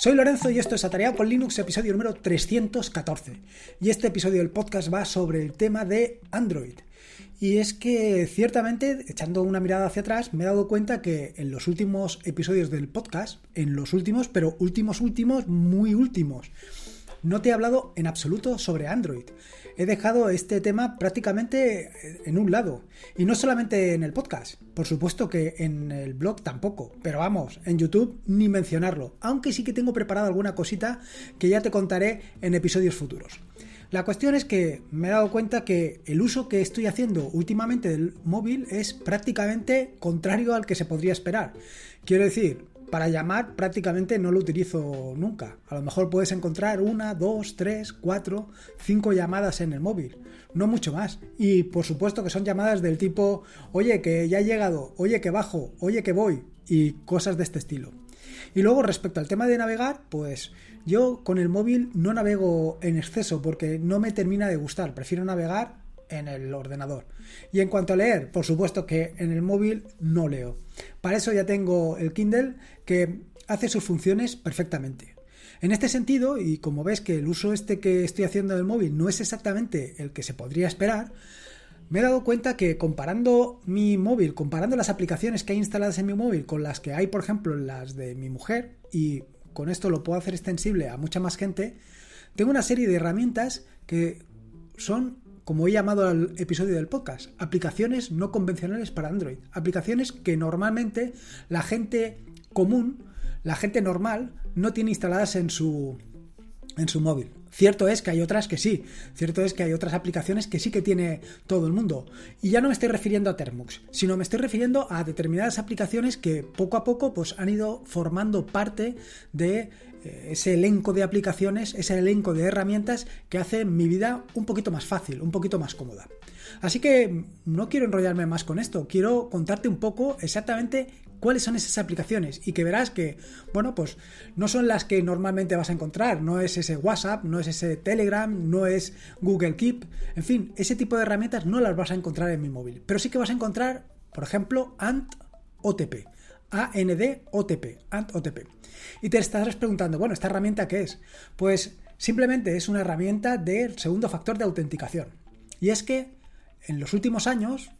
Soy Lorenzo y esto es Atareado con Linux, episodio número 314. Y este episodio del podcast va sobre el tema de Android. Y es que ciertamente, echando una mirada hacia atrás, me he dado cuenta que en los últimos episodios del podcast, en los últimos, pero últimos, últimos, muy últimos, no te he hablado en absoluto sobre Android. He dejado este tema prácticamente en un lado. Y no solamente en el podcast, por supuesto que en el blog tampoco. Pero vamos, en YouTube ni mencionarlo. Aunque sí que tengo preparada alguna cosita que ya te contaré en episodios futuros. La cuestión es que me he dado cuenta que el uso que estoy haciendo últimamente del móvil es prácticamente contrario al que se podría esperar. Quiero decir, para llamar prácticamente no lo utilizo nunca. A lo mejor puedes encontrar una, dos, tres, cuatro, cinco llamadas en el móvil, no mucho más. Y por supuesto que son llamadas del tipo, oye que ya he llegado, oye que bajo, oye que voy y cosas de este estilo. Y luego respecto al tema de navegar, pues yo con el móvil no navego en exceso porque no me termina de gustar, prefiero navegar en el ordenador. Y en cuanto a leer, por supuesto que en el móvil no leo. Para eso ya tengo el Kindle que hace sus funciones perfectamente. En este sentido, y como ves que el uso este que estoy haciendo del móvil no es exactamente el que se podría esperar, me he dado cuenta que comparando mi móvil, comparando las aplicaciones que hay instaladas en mi móvil con las que hay, por ejemplo, las de mi mujer, y con esto lo puedo hacer extensible a mucha más gente, tengo una serie de herramientas que son como he llamado al episodio del podcast, aplicaciones no convencionales para Android. Aplicaciones que normalmente la gente común, la gente normal, no tiene instaladas en su, en su móvil. Cierto es que hay otras que sí, cierto es que hay otras aplicaciones que sí que tiene todo el mundo. Y ya no me estoy refiriendo a Termux, sino me estoy refiriendo a determinadas aplicaciones que poco a poco pues, han ido formando parte de ese elenco de aplicaciones, ese elenco de herramientas que hacen mi vida un poquito más fácil, un poquito más cómoda. Así que no quiero enrollarme más con esto, quiero contarte un poco exactamente cuáles son esas aplicaciones y que verás que, bueno, pues no son las que normalmente vas a encontrar, no es ese WhatsApp, no es ese Telegram, no es Google Keep, en fin, ese tipo de herramientas no las vas a encontrar en mi móvil, pero sí que vas a encontrar, por ejemplo, Ant OTP. AND-OTP, ANT-OTP. Y te estarás preguntando, bueno, ¿esta herramienta qué es? Pues simplemente es una herramienta del segundo factor de autenticación. Y es que en los últimos años,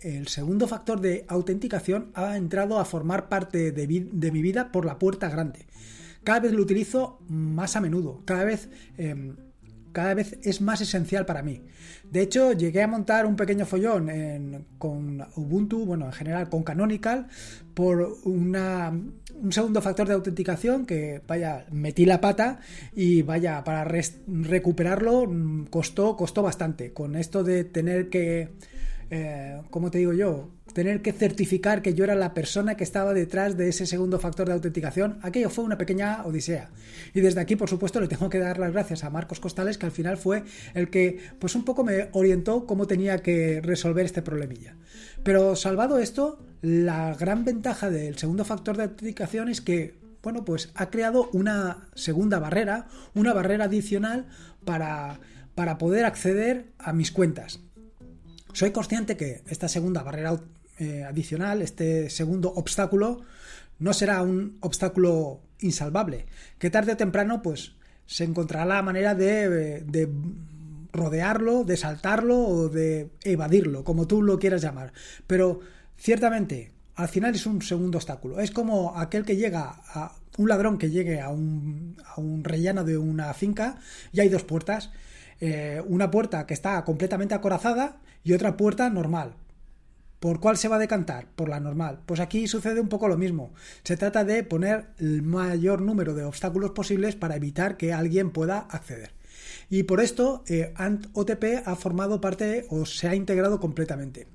el segundo factor de autenticación ha entrado a formar parte de, mi vida por la puerta grande. Cada vez lo utilizo más a menudo, cada vez... Em, cada vez es más esencial para mí. De hecho, llegué a montar un pequeño follón con Ubuntu, bueno, en general con Canonical, por un segundo factor de autenticación que, vaya, metí la pata y vaya, para recuperarlo mm, costó, costó bastante. Con esto de tener que eh, como te digo yo, tener que certificar que yo era la persona que estaba detrás de ese segundo factor de autenticación, aquello fue una pequeña odisea. Y desde aquí, por supuesto, le tengo que dar las gracias a Marcos Costales, que al final fue el que, pues un poco me orientó cómo tenía que resolver este problemilla. Pero salvado esto, la gran ventaja del segundo factor de autenticación es que bueno, pues ha creado una segunda barrera, una barrera adicional para, para poder acceder a mis cuentas. Soy consciente que esta segunda barrera eh, adicional, este segundo obstáculo, no será un obstáculo insalvable, que tarde o temprano pues se encontrará la manera de, de rodearlo, de saltarlo o de evadirlo, como tú lo quieras llamar. Pero ciertamente, al final es un segundo obstáculo. Es como aquel que llega a un ladrón que llegue a un, a un rellano de una finca y hay dos puertas eh, una puerta que está completamente acorazada y otra puerta normal. ¿Por cuál se va a decantar? Por la normal. Pues aquí sucede un poco lo mismo. Se trata de poner el mayor número de obstáculos posibles para evitar que alguien pueda acceder. Y por esto eh, Ant OTP ha formado parte o se ha integrado completamente.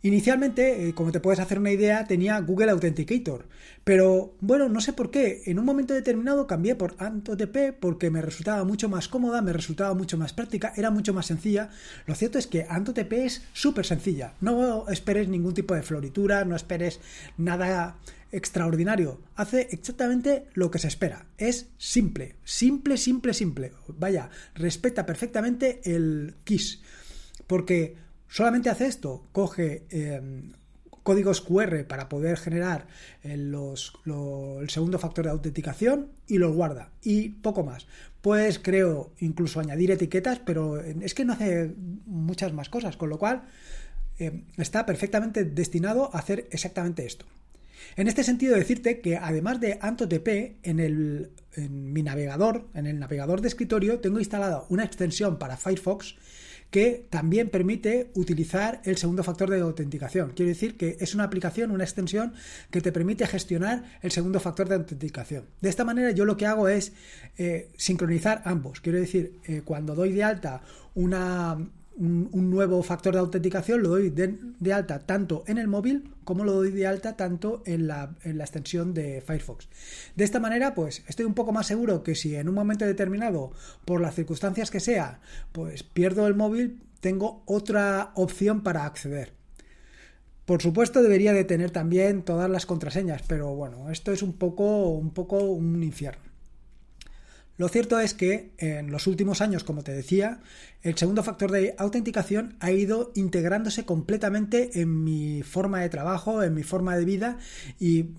Inicialmente, eh, como te puedes hacer una idea, tenía Google Authenticator, pero bueno, no sé por qué, en un momento determinado cambié por AntOTP porque me resultaba mucho más cómoda, me resultaba mucho más práctica, era mucho más sencilla. Lo cierto es que AntOTP es súper sencilla, no esperes ningún tipo de floritura, no esperes nada extraordinario, hace exactamente lo que se espera, es simple, simple, simple, simple. Vaya, respeta perfectamente el KISS, porque Solamente hace esto, coge, em, códigos QR para poder generar el, el segundo factor de autenticación y los guarda. Y poco más. Pues creo incluso añadir etiquetas, pero es que no hace muchas más cosas, con lo cual eh, está perfectamente destinado a hacer exactamente esto. En este sentido, decirte que además de AntOTP, en, el, en mi navegador, en el navegador de escritorio, tengo instalada una extensión para Firefox que también permite utilizar el segundo factor de autenticación. Quiere decir que es una aplicación, una extensión que te permite gestionar el segundo factor de autenticación. De esta manera yo lo que hago es eh, sincronizar ambos. Quiero decir, eh, cuando doy de alta una, un, nuevo factor de autenticación, lo doy de, alta tanto en el móvil como lo doy de alta tanto en la, en la, extensión de Firefox. De esta manera, pues estoy un poco más seguro que si en un momento determinado, por las circunstancias que sea, pues pierdo el móvil, tengo otra opción para acceder. Por supuesto debería de tener también todas las contraseñas, pero bueno, esto es un poco un poco un infierno. Lo cierto es que en los últimos años, como te decía, el segundo factor de autenticación ha ido integrándose completamente en mi forma de trabajo, en mi forma de vida y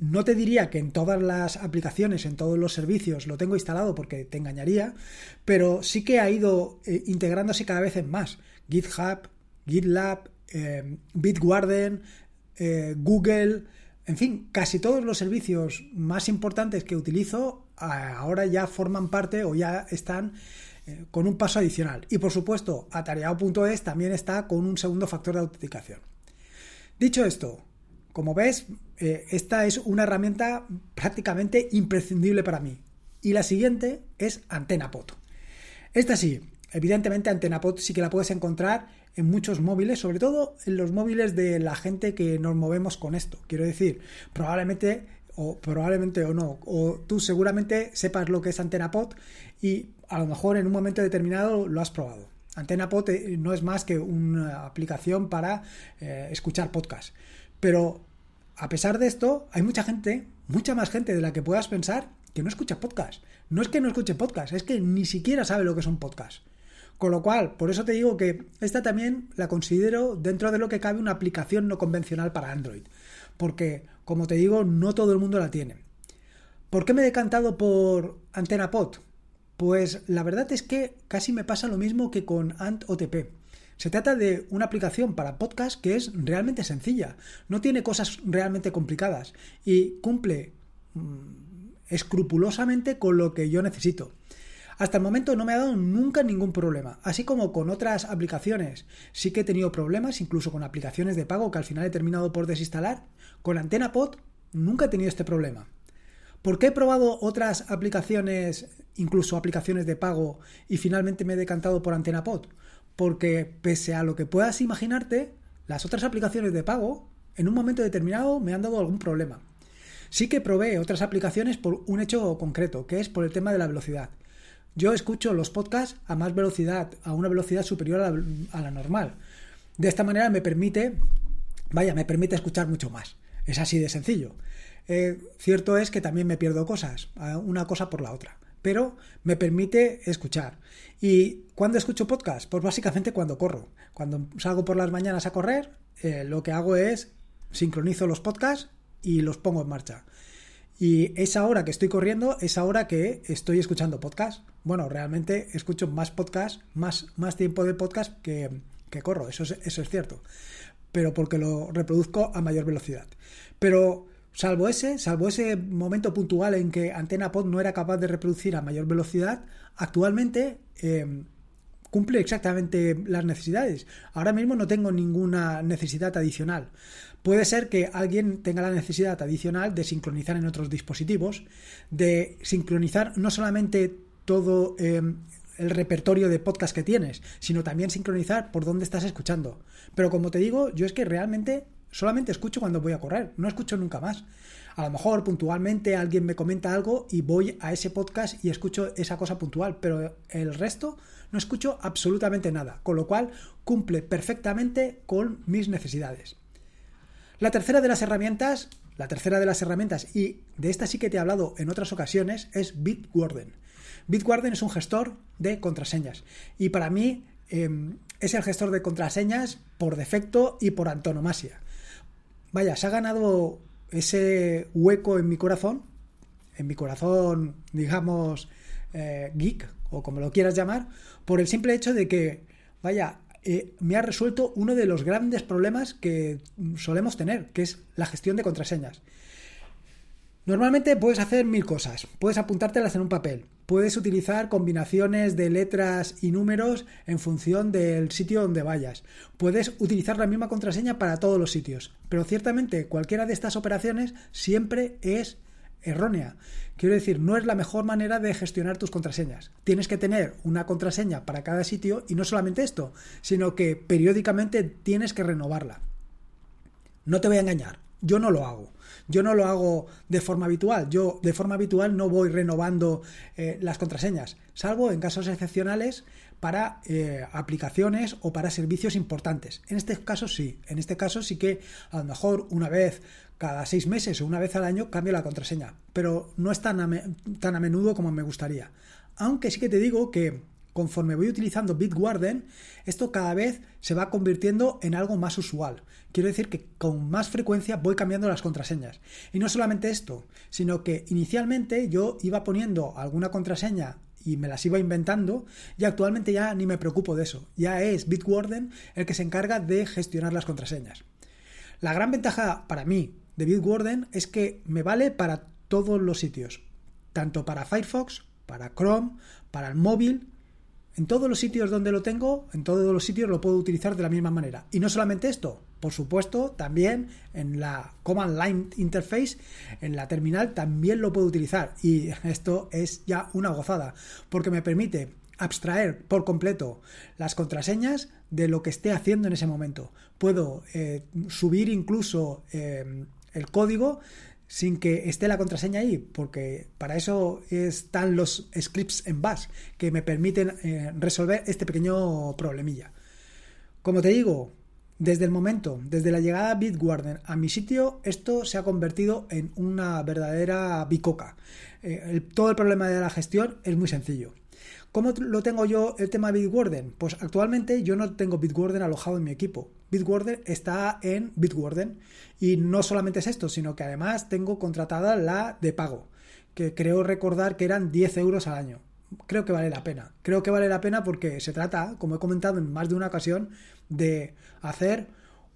no te diría que en todas las aplicaciones, en todos los servicios lo tengo instalado porque te engañaría, pero sí que ha ido eh, integrándose cada vez en más. GitHub, GitLab, eh, Bitwarden, eh, Google, en fin, casi todos los servicios más importantes que utilizo ahora ya forman parte o ya están eh, con un paso adicional. Y por supuesto, atareado.es también está con un segundo factor de autenticación. Dicho esto, como ves, eh, esta es una herramienta prácticamente imprescindible para mí. Y la siguiente es AntenaPod. Esta sí, evidentemente AntenaPod sí que la puedes encontrar en muchos móviles, sobre todo en los móviles de la gente que nos movemos con esto. Quiero decir, probablemente o probablemente o no, o tú seguramente sepas lo que es AntenaPod y a lo mejor en un momento determinado lo has probado. AntenaPod eh, no es más que una aplicación para eh, escuchar podcast. Pero a pesar de esto, hay mucha gente, mucha más gente de la que puedas pensar que no escucha podcast. No es que no escuche podcast, es que ni siquiera sabe lo que es un podcast. Con lo cual, por eso te digo que esta también la considero dentro de lo que cabe una aplicación no convencional para Android porque, como te digo, no todo el mundo la tiene. ¿Por qué me he decantado por Antena Pod? Pues la verdad es que casi me pasa lo mismo que con AntOTP. Se trata de una aplicación para podcast que es realmente sencilla, no tiene cosas realmente complicadas y cumple mm, escrupulosamente con lo que yo necesito. Hasta el momento no me ha dado nunca ningún problema, así como con otras aplicaciones. Sí que he tenido problemas, incluso con aplicaciones de pago que al final he terminado por desinstalar. Con Antena Pod nunca he tenido este problema. ¿Por qué he probado otras aplicaciones, incluso aplicaciones de pago, y finalmente me he decantado por Antena Pod? Porque pese a lo que puedas imaginarte, las otras aplicaciones de pago, en un momento determinado, me han dado algún problema. Sí que probé otras aplicaciones por un hecho concreto, que es por el tema de la velocidad. Yo escucho los podcasts a más velocidad, a una velocidad superior a la, normal. De esta manera me permite, vaya, me permite escuchar mucho más. Es así de sencillo. Eh, cierto es que también me pierdo cosas, una cosa por la otra, pero me permite escuchar. ¿Y cuándo escucho podcast? Pues básicamente cuando corro. Cuando salgo por las mañanas a correr, eh, lo que hago es sincronizo los podcasts y los pongo en marcha. Y esa hora que estoy corriendo es hora que estoy escuchando podcast. Bueno, realmente escucho más podcast, más, más tiempo de podcast que, corro, eso es, eso es cierto. Pero porque lo reproduzco a mayor velocidad. Pero salvo ese, salvo ese momento puntual en que Antena Pod no era capaz de reproducir a mayor velocidad, actualmente em, cumple exactamente las necesidades. Ahora mismo no tengo ninguna necesidad adicional. Puede ser que alguien tenga la necesidad adicional de sincronizar en otros dispositivos, de sincronizar no solamente todo eh, el repertorio de podcast que tienes, sino también sincronizar por dónde estás escuchando. Pero como te digo, yo es que realmente solamente escucho cuando voy a correr, no escucho nunca más. A lo mejor puntualmente alguien me comenta algo y voy a ese podcast y escucho esa cosa puntual, pero el resto no escucho absolutamente nada, con lo cual cumple perfectamente con mis necesidades. La tercera de las herramientas, la tercera de las herramientas, y de esta sí que te he hablado en otras ocasiones, es Bitwarden. Bitwarden es un gestor de contraseñas y para mí em, es el gestor de contraseñas por defecto y por antonomasia. Vaya, se ha ganado ese hueco en mi corazón, en mi corazón, digamos, eh, geek, o como lo quieras llamar, por el simple hecho de que, vaya, eh, me ha resuelto uno de los grandes problemas que solemos tener, que es la gestión de contraseñas. Normalmente puedes hacer mil cosas. Puedes apuntártelas en un papel. Puedes utilizar combinaciones de letras y números en función del sitio donde vayas. Puedes utilizar la misma contraseña para todos los sitios. Pero ciertamente cualquiera de estas operaciones siempre es errónea. Quiero decir, no es la mejor manera de gestionar tus contraseñas. Tienes que tener una contraseña para cada sitio y no solamente esto, sino que periódicamente tienes que renovarla. No te voy a engañar, yo no lo hago. Yo no lo hago de forma habitual. Yo de forma habitual no voy renovando eh, las contraseñas, salvo en casos excepcionales para eh, aplicaciones o para servicios importantes. En este caso sí. En este caso sí que a lo mejor una vez cada seis meses o una vez al año cambio la contraseña. Pero no es tan tan a menudo como me gustaría. Aunque sí que te digo que conforme voy utilizando Bitwarden, esto cada vez se va convirtiendo en algo más usual. Quiero decir que con más frecuencia voy cambiando las contraseñas. Y no solamente esto, sino que inicialmente yo iba poniendo alguna contraseña y me las iba inventando y actualmente ya ni me preocupo de eso. Ya es Bitwarden el que se encarga de gestionar las contraseñas. La gran ventaja para mí de Bitwarden es que me vale para todos los sitios, tanto para Firefox, para Chrome, para el móvil, en todos los sitios donde lo tengo, en todos los sitios lo puedo utilizar de la misma manera. Y no solamente esto, por supuesto, también en la Command Line Interface, en la terminal, también lo puedo utilizar. Y esto es ya una gozada, porque me permite abstraer por completo las contraseñas de lo que esté haciendo en ese momento. Puedo eh, subir incluso eh, el código sin que esté la contraseña ahí, porque para eso están los scripts en bash que me permiten eh, resolver este pequeño problemilla. Como te digo, desde el momento, desde la llegada de Bitwarden a mi sitio, esto se ha convertido en una verdadera bicoca. Eh, todo el problema de la gestión es muy sencillo. ¿Cómo lo tengo yo el tema de Bitwarden? Pues actualmente yo no tengo Bitwarden alojado en mi equipo. Bitwarden está en Bitwarden. Y no solamente es esto, sino que además tengo contratada la de pago, que creo recordar que eran 10 euros al año. Creo que vale la pena. Creo que vale la pena porque se trata, como he comentado en más de una ocasión, de hacer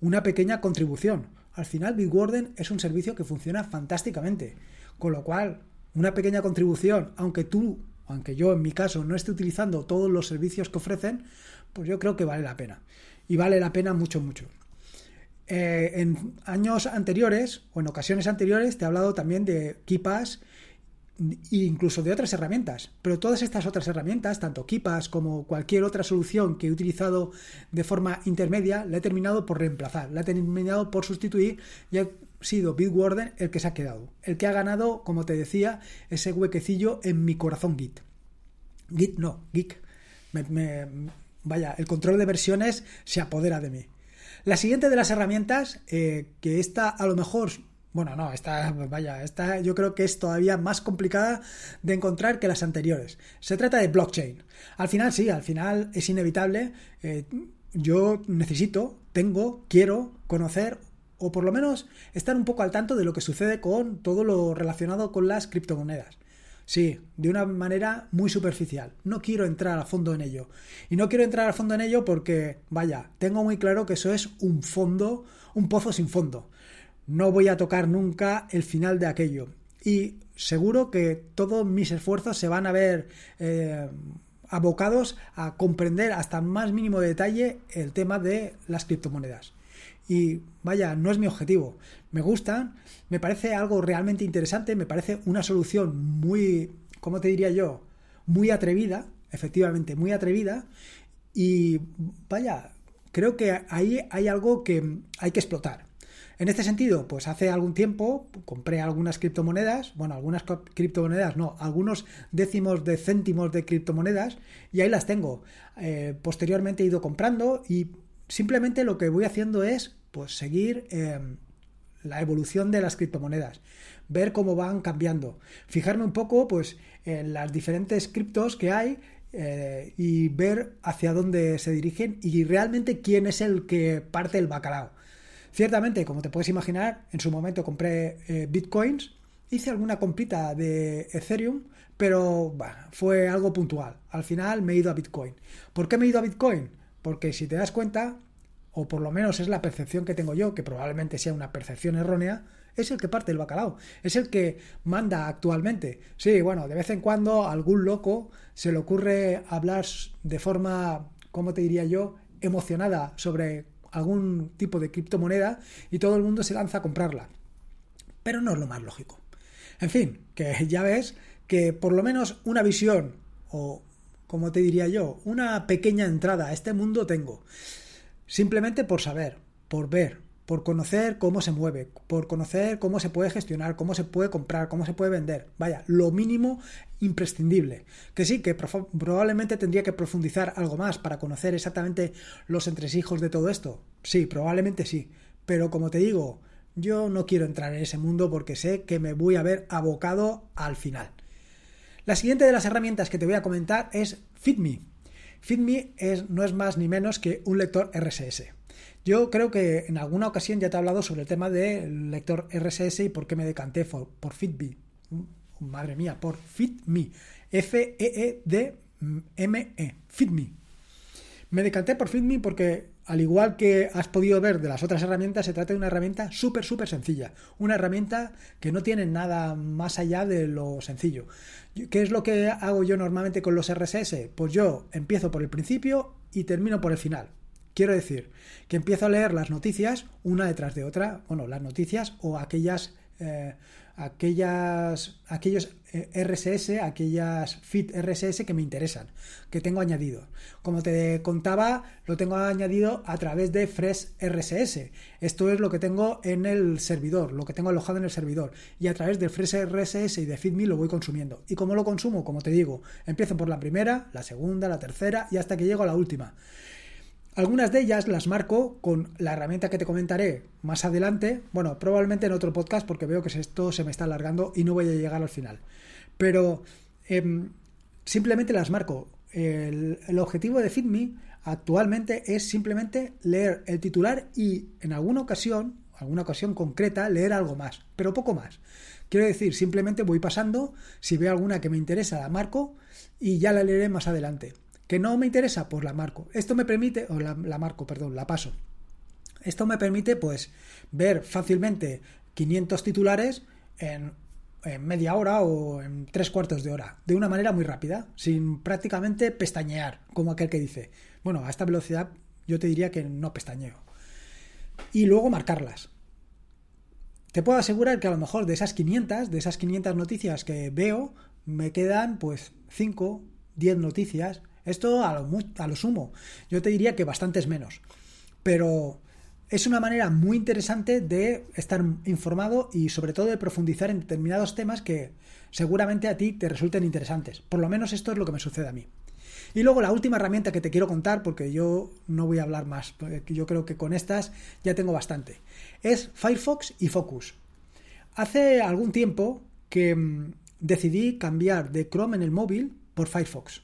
una pequeña contribución. Al final, Bitwarden es un servicio que funciona fantásticamente. Con lo cual, una pequeña contribución, aunque tú, aunque yo en mi caso no esté utilizando todos los servicios que ofrecen, pues yo creo que vale la pena. Y vale la pena mucho, mucho. Eh, en años anteriores o en ocasiones anteriores te he hablado también de KeePass e incluso de otras herramientas. Pero todas estas otras herramientas, tanto KeePass como cualquier otra solución que he utilizado de forma intermedia, la he terminado por reemplazar, la he terminado por sustituir y ha sido Bitwarden el que se ha quedado, el que ha ganado, como te decía, ese huequecillo en mi corazón Git. Git no, Geek. vaya, el control de versiones se apodera de mí. La siguiente de las herramientas, eh, que esta a lo mejor bueno, no, esta, vaya, esta yo creo que es todavía más complicada de encontrar que las anteriores. Se trata de blockchain. Al final sí, al final es inevitable. Eh, yo necesito, tengo, quiero conocer o por lo menos estar un poco al tanto de lo que sucede con todo lo relacionado con las criptomonedas. Sí, de una manera muy superficial. No quiero entrar a fondo en ello. Y no quiero entrar a fondo en ello porque, vaya, tengo muy claro que eso es un fondo, un pozo sin fondo. No voy a tocar nunca el final de aquello. Y seguro que todos mis esfuerzos se van a ver eh, abocados a comprender hasta más mínimo detalle el tema de las criptomonedas. Y vaya, no es mi objetivo. Me gustan, me parece algo realmente interesante, me parece una solución muy, ¿cómo te diría yo? Muy atrevida, efectivamente, muy atrevida. Y vaya, creo que ahí hay algo que hay que explotar. En este sentido, pues hace algún tiempo compré algunas criptomonedas, bueno, algunas criptomonedas, no, algunos décimos de céntimos de criptomonedas y ahí las tengo. Eh, posteriormente he ido comprando y simplemente lo que voy haciendo es pues seguir em, la evolución de las criptomonedas, ver cómo van cambiando, fijarme un poco pues en las diferentes criptos que hay eh, y ver hacia dónde se dirigen y realmente quién es el que parte el bacalao. Ciertamente, como te puedes imaginar, en su momento compré eh, bitcoins, hice alguna compita de Ethereum, pero fue algo puntual. Al final me he ido a Bitcoin. ¿Por qué me he ido a Bitcoin? Porque si te das cuenta, o por lo menos es la percepción que tengo yo, que probablemente sea una percepción errónea, es el que parte el bacalao, es el que manda actualmente. Sí, bueno, de vez en cuando a algún loco se le ocurre hablar de forma, ¿cómo te diría yo?, emocionada sobre algún tipo de criptomoneda y todo el mundo se lanza a comprarla. Pero no es lo más lógico. En fin, que ya ves que por lo menos una visión o, como te diría yo, una pequeña entrada a este mundo tengo. Simplemente por saber, por ver, por conocer cómo se mueve, por conocer cómo se puede gestionar, cómo se puede comprar, cómo se puede vender. Vaya, lo mínimo imprescindible. Que sí, que probablemente tendría que profundizar algo más para conocer exactamente los entresijos de todo esto. Sí, probablemente sí. Pero como te digo, yo no quiero entrar en ese mundo porque sé que me voy a ver abocado al final. La siguiente de las herramientas que te voy a comentar es FitMe. FitMe es, no es más ni menos que un lector RSS. Yo creo que en alguna ocasión ya te he hablado sobre el tema del lector RSS y por qué me decanté por, por FitMe. Mm, madre mía, por FitMe. F-E-E-D-M-E. -E, FitMe. Me decanté por FitMe porque, al igual que has podido ver de las otras herramientas, se trata de una herramienta súper, súper sencilla. Una herramienta que no tiene nada más allá de lo sencillo. ¿Qué es lo que hago yo normalmente con los RSS? Pues yo empiezo por el principio y termino por el final. Quiero decir que empiezo a leer las noticias una detrás de otra, bueno, las noticias o aquellas eh, aquellas, aquellos eh, RSS, aquellas feed RSS que me interesan, que tengo añadido. Como te contaba, lo tengo añadido a través de Fresh RSS. Esto es lo que tengo en el servidor, lo que tengo alojado en el servidor. Y a través de Fresh RSS y de FeedMe lo voy consumiendo. ¿Y cómo lo consumo? Como te digo, empiezo por la primera, la segunda, la tercera y hasta que llego a la última. Algunas de ellas las marco con la herramienta que te comentaré más adelante. Bueno, probablemente en otro podcast porque veo que esto se me está alargando y no voy a llegar al final. Pero em, simplemente las marco. El, el, objetivo de FitMe actualmente es simplemente leer el titular y en alguna ocasión, alguna ocasión concreta, leer algo más, pero poco más. Quiero decir, simplemente voy pasando, si veo alguna que me interesa, la marco y ya la leeré más adelante. ¿Que no me interesa? Pues la marco. Esto me permite, o la, marco, perdón, la paso. Esto me permite, pues, ver fácilmente 500 titulares en, en, media hora o en tres cuartos de hora, de una manera muy rápida, sin prácticamente pestañear, como aquel que dice, bueno, a esta velocidad yo te diría que no pestañeo. Y luego marcarlas. Te puedo asegurar que a lo mejor de esas 500, de esas 500 noticias que veo, me quedan pues 5, 10 noticias esto a lo, sumo. Yo te diría que bastantes menos. Pero es una manera muy interesante de estar informado y sobre todo de profundizar en determinados temas que seguramente a ti te resulten interesantes. Por lo menos esto es lo que me sucede a mí. Y luego la última herramienta que te quiero contar, porque yo no voy a hablar más, yo creo que con estas ya tengo bastante, es Firefox y Focus. Hace algún tiempo que mm, decidí cambiar de Chrome en el móvil por Firefox.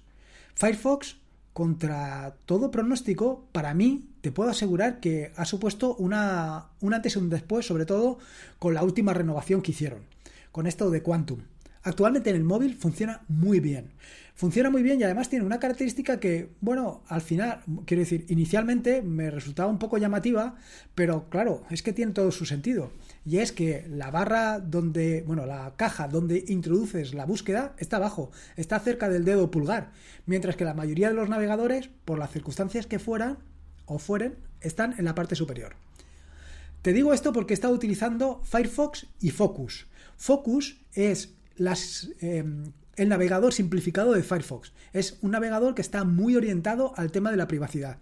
Firefox, contra todo pronóstico, para mí te puedo asegurar que ha supuesto una, un antes y un después, sobre todo con la última renovación que hicieron, con esto de Quantum. Actualmente en el móvil funciona muy bien. Funciona muy bien y además tiene una característica que, bueno, al final, quiero decir, inicialmente me resultaba un poco llamativa, pero claro, es que tiene todo su sentido y es que la barra donde, bueno, la caja donde introduces la búsqueda está abajo, está cerca del dedo pulgar, mientras que la mayoría de los navegadores, por las circunstancias que fueran o fueren, están en la parte superior. Te digo esto porque he estado utilizando Firefox y Focus. Focus es las, em, el navegador simplificado de Firefox. Es un navegador que está muy orientado al tema de la privacidad.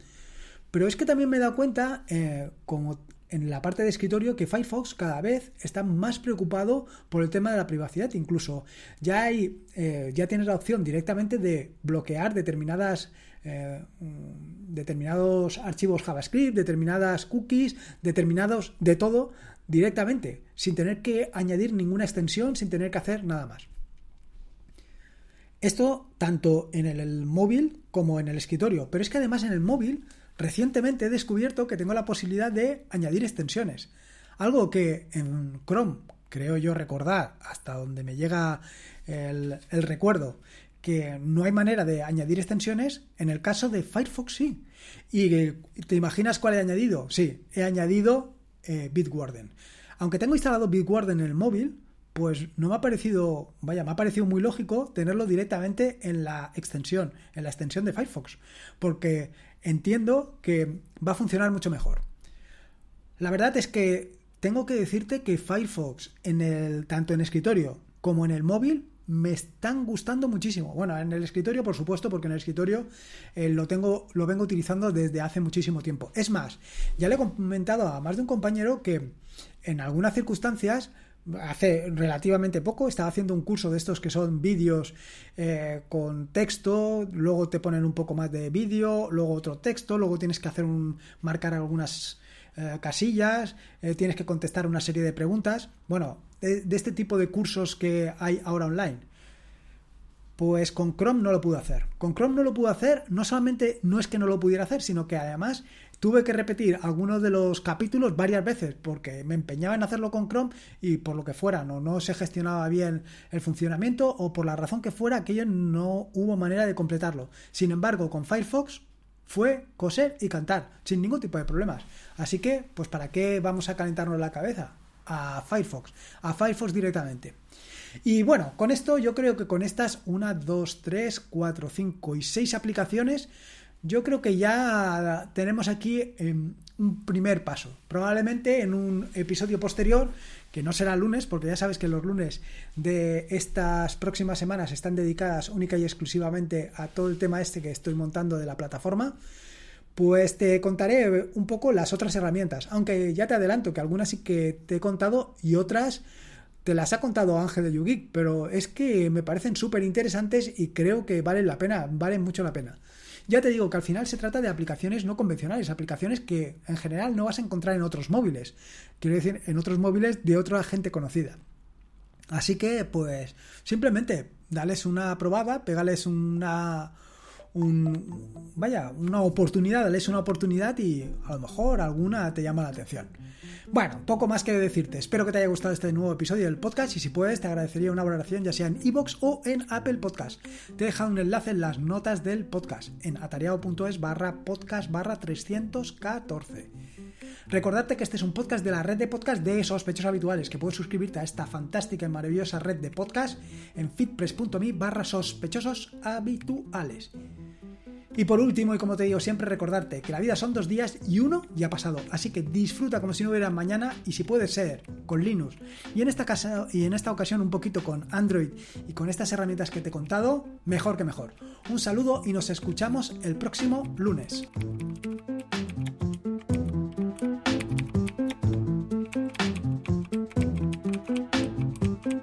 Pero es que también me he dado cuenta, eh, como en la parte de escritorio que Firefox cada vez está más preocupado por el tema de la privacidad. Incluso ya hay, eh, ya tienes la opción directamente de bloquear determinadas eh, determinados archivos JavaScript, determinadas cookies, determinados de todo directamente, sin tener que añadir ninguna extensión, sin tener que hacer nada más. Esto tanto en el móvil como en el escritorio, pero es que además en el móvil recientemente he descubierto que tengo la posibilidad de añadir extensiones. Algo que en Chrome, creo yo recordar, hasta donde me llega el, el recuerdo, que no hay manera de añadir extensiones, en el caso de Firefox sí. ¿Y te imaginas cuál he añadido? Sí, he añadido eh, Bitwarden. Aunque tengo instalado Bitwarden en el móvil, pues no me ha parecido, vaya, me ha parecido muy lógico tenerlo directamente en la extensión, en la extensión de Firefox, porque entiendo que va a funcionar mucho mejor. La verdad es que tengo que decirte que Firefox en el tanto en escritorio como en el móvil me están gustando muchísimo. Bueno, en el escritorio, por supuesto, porque en el escritorio eh, lo tengo, lo vengo utilizando desde hace muchísimo tiempo. Es más, ya le he comentado a más de un compañero que en algunas circunstancias hace relativamente poco estaba haciendo un curso de estos que son vídeos eh, con texto, luego te ponen un poco más de vídeo, luego otro texto, luego tienes que hacer un marcar algunas eh, casillas, eh, tienes que contestar una serie de preguntas. Bueno, de, este tipo de cursos que hay ahora online. Pues con Chrome no lo pude hacer. Con Chrome no lo pude hacer, no solamente no es que no lo pudiera hacer, sino que además Tuve que repetir algunos de los capítulos varias veces porque me empeñaba en hacerlo con Chrome y por lo que fuera, no, no se gestionaba bien el funcionamiento o por la razón que fuera, aquello no hubo manera de completarlo. Sin embargo, con Firefox fue coser y cantar, sin ningún tipo de problemas. Así que, pues ¿para qué vamos a calentarnos la cabeza? A Firefox, a Firefox directamente. Y bueno, con esto yo creo que con estas 1, 2, 3, 4, 5 y 6 aplicaciones yo creo que ya tenemos aquí em, un primer paso. Probablemente en un episodio posterior, que no será lunes, porque ya sabes que los lunes de estas próximas semanas están dedicadas única y exclusivamente a todo el tema este que estoy montando de la plataforma. Pues te contaré un poco las otras herramientas, aunque ya te adelanto que algunas sí que te he contado y otras te las ha contado Ángel de Yugi, pero es que me parecen súper interesantes y creo que valen la pena, valen mucho la pena. Ya te digo que al final se trata de aplicaciones no convencionales, aplicaciones que en general no vas a encontrar en otros móviles. Quiero decir, en otros móviles de otra gente conocida. Así que, pues, simplemente dales una probada, pegales una, un, vaya, una oportunidad, dales una oportunidad y a lo mejor alguna te llama la atención. Bueno, poco más que decirte. Espero que te haya gustado este nuevo episodio del podcast y si puedes te agradecería una valoración ya sea en iBox o en Apple Podcast. Te he dejado un enlace en las notas del podcast en atareado.es barra podcast barra 314. Recordarte que este es un podcast de la red de podcast de sospechosos habituales, que puedes suscribirte a esta fantástica y maravillosa red de podcast en fitpress.me barra sospechosos habituales. Y por último, y como te digo siempre, recordarte que la vida son dos días y uno ya ha pasado. Así que disfruta como si no hubiera mañana y si puede ser con Linux y en esta casa y en esta ocasión un poquito con Android y con estas herramientas que te he contado, mejor que mejor. Un saludo y nos escuchamos el próximo lunes.